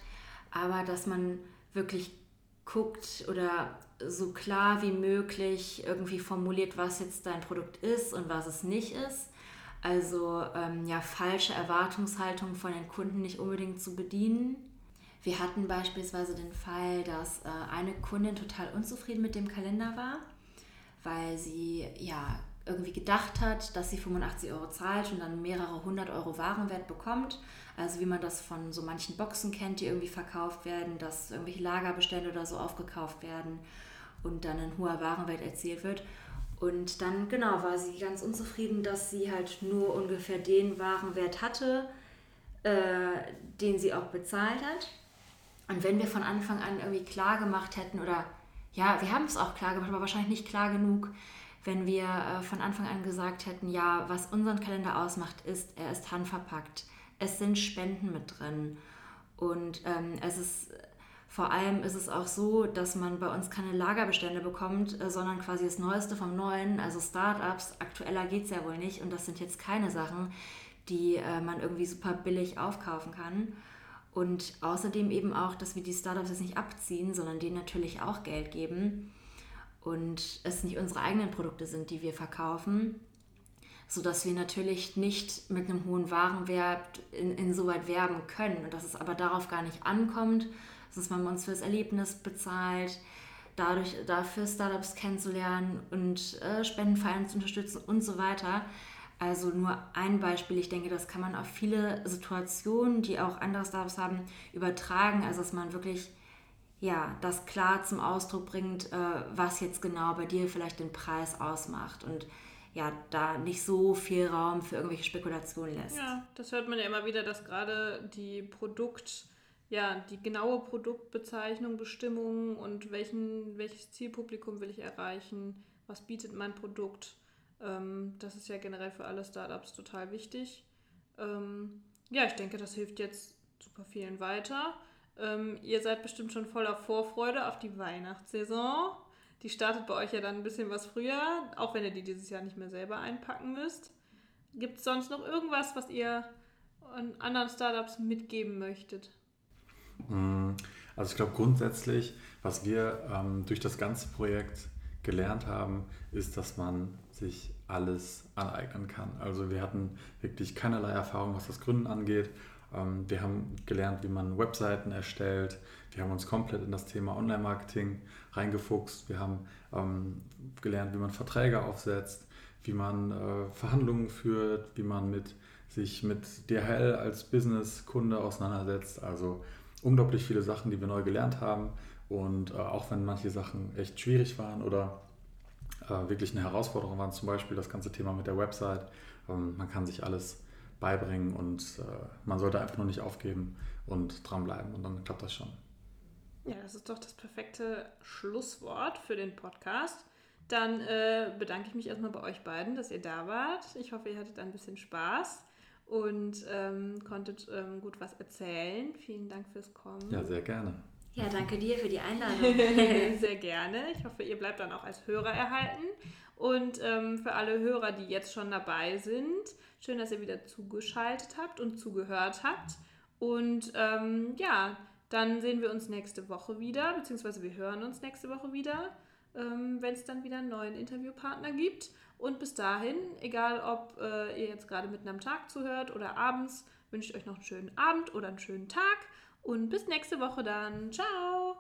aber dass man wirklich guckt oder so klar wie möglich irgendwie formuliert, was jetzt dein Produkt ist und was es nicht ist also ähm, ja, falsche Erwartungshaltung von den Kunden nicht unbedingt zu bedienen. Wir hatten beispielsweise den Fall, dass äh, eine Kundin total unzufrieden mit dem Kalender war, weil sie ja irgendwie gedacht hat, dass sie 85 Euro zahlt und dann mehrere hundert Euro Warenwert bekommt. Also wie man das von so manchen Boxen kennt, die irgendwie verkauft werden, dass irgendwelche Lagerbestände oder so aufgekauft werden und dann ein hoher Warenwert erzielt wird. Und dann, genau, war sie ganz unzufrieden, dass sie halt nur ungefähr den Warenwert hatte, äh, den sie auch bezahlt hat. Und wenn wir von Anfang an irgendwie klar gemacht hätten, oder ja, wir haben es auch klar gemacht, aber wahrscheinlich nicht klar genug, wenn wir äh, von Anfang an gesagt hätten, ja, was unseren Kalender ausmacht, ist, er ist handverpackt. Es sind Spenden mit drin. Und ähm, es ist vor allem ist es auch so, dass man bei uns keine Lagerbestände bekommt, äh, sondern quasi das Neueste vom Neuen, also Startups. Aktueller geht es ja wohl nicht und das sind jetzt keine Sachen, die äh, man irgendwie super billig aufkaufen kann. Und außerdem eben auch, dass wir die Startups jetzt nicht abziehen, sondern denen natürlich auch Geld geben. Und es nicht unsere eigenen Produkte sind, die wir verkaufen, sodass wir natürlich nicht mit einem hohen Warenwert in, insoweit werben können und dass es aber darauf gar nicht ankommt, dass man uns für das Erlebnis bezahlt, dadurch dafür Startups kennenzulernen und äh, Spendenvereine zu unterstützen und so weiter. Also nur ein Beispiel, ich denke, das kann man auf viele Situationen, die auch andere Startups haben, übertragen. Also dass man wirklich ja, das klar zum Ausdruck bringt, äh, was jetzt genau bei dir vielleicht den Preis ausmacht und ja, da nicht so viel Raum für irgendwelche Spekulationen lässt. Ja, das hört man ja immer wieder, dass gerade die Produkt, ja, die genaue Produktbezeichnung, Bestimmung und welchen, welches Zielpublikum will ich erreichen, was bietet mein Produkt, ähm, das ist ja generell für alle Startups total wichtig. Ähm, ja, ich denke, das hilft jetzt super vielen weiter. Ähm, ihr seid bestimmt schon voller Vorfreude auf die Weihnachtssaison. Die startet bei euch ja dann ein bisschen was früher, auch wenn ihr die dieses Jahr nicht mehr selber einpacken müsst. Gibt es sonst noch irgendwas, was ihr anderen Startups mitgeben möchtet? Mm, also ich glaube grundsätzlich, was wir ähm, durch das ganze Projekt gelernt haben, ist, dass man sich alles aneignen kann. Also wir hatten wirklich keinerlei Erfahrung, was das Gründen angeht ähm, wir haben gelernt, wie man Webseiten erstellt. Wir haben uns komplett in das Thema Online-Marketing reingefuchst. Wir haben ähm, gelernt, wie man Verträge aufsetzt, wie man äh, Verhandlungen führt, wie man mit, sich mit DHL als Business-Kunde auseinandersetzt. Also unglaublich viele Sachen, die wir neu gelernt haben. Und äh, auch wenn manche Sachen echt schwierig waren oder äh, wirklich eine Herausforderung waren, zum Beispiel das ganze Thema mit der Website, ähm, man kann sich alles beibringen und äh, man sollte einfach nur nicht aufgeben und dranbleiben und dann klappt das schon. Ja, das ist doch das perfekte Schlusswort für den Podcast. Dann äh, bedanke ich mich erstmal bei euch beiden, dass ihr da wart. Ich hoffe, ihr hattet ein bisschen Spaß und ähm, konntet ähm, gut was erzählen. Vielen Dank fürs Kommen. Ja, sehr gerne. Ja, danke dir für die Einladung. [LAUGHS] sehr gerne. Ich hoffe, ihr bleibt dann auch als Hörer erhalten. Und ähm, für alle Hörer, die jetzt schon dabei sind, Schön, dass ihr wieder zugeschaltet habt und zugehört habt. Und ähm, ja, dann sehen wir uns nächste Woche wieder, beziehungsweise wir hören uns nächste Woche wieder, ähm, wenn es dann wieder einen neuen Interviewpartner gibt. Und bis dahin, egal ob äh, ihr jetzt gerade mitten am Tag zuhört oder abends, wünsche ich euch noch einen schönen Abend oder einen schönen Tag. Und bis nächste Woche dann. Ciao!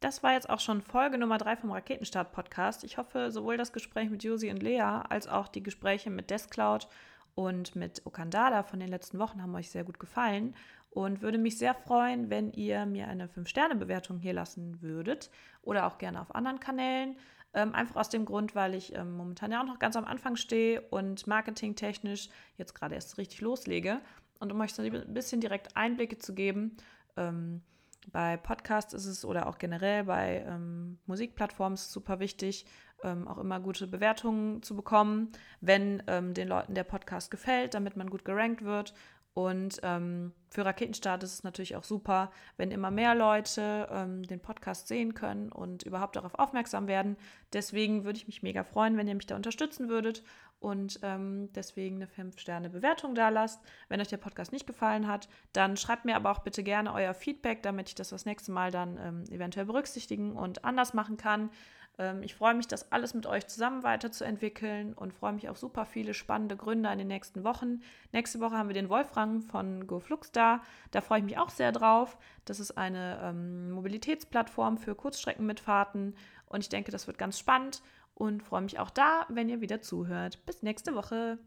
Das war jetzt auch schon Folge Nummer 3 vom Raketenstart-Podcast. Ich hoffe, sowohl das Gespräch mit Josi und Lea als auch die Gespräche mit Deskcloud und mit Okandada von den letzten Wochen haben euch sehr gut gefallen und würde mich sehr freuen, wenn ihr mir eine 5-Sterne-Bewertung hier lassen würdet oder auch gerne auf anderen Kanälen. Ähm, einfach aus dem Grund, weil ich ähm, momentan ja auch noch ganz am Anfang stehe und marketingtechnisch jetzt gerade erst richtig loslege. Und um euch so ein bisschen direkt Einblicke zu geben, ähm, bei Podcasts ist es oder auch generell bei ähm, Musikplattformen ist es super wichtig, ähm, auch immer gute Bewertungen zu bekommen, wenn ähm, den Leuten der Podcast gefällt, damit man gut gerankt wird. Und ähm, für Raketenstart ist es natürlich auch super, wenn immer mehr Leute ähm, den Podcast sehen können und überhaupt darauf aufmerksam werden. Deswegen würde ich mich mega freuen, wenn ihr mich da unterstützen würdet und ähm, deswegen eine 5-Sterne-Bewertung da lasst. Wenn euch der Podcast nicht gefallen hat, dann schreibt mir aber auch bitte gerne euer Feedback, damit ich das das nächste Mal dann ähm, eventuell berücksichtigen und anders machen kann. Ähm, ich freue mich, das alles mit euch zusammen weiterzuentwickeln und freue mich auf super viele spannende Gründer in den nächsten Wochen. Nächste Woche haben wir den Wolfgang von GoFlux da. Da freue ich mich auch sehr drauf. Das ist eine ähm, Mobilitätsplattform für Kurzstreckenmitfahrten und ich denke, das wird ganz spannend und freue mich auch da, wenn ihr wieder zuhört. Bis nächste Woche.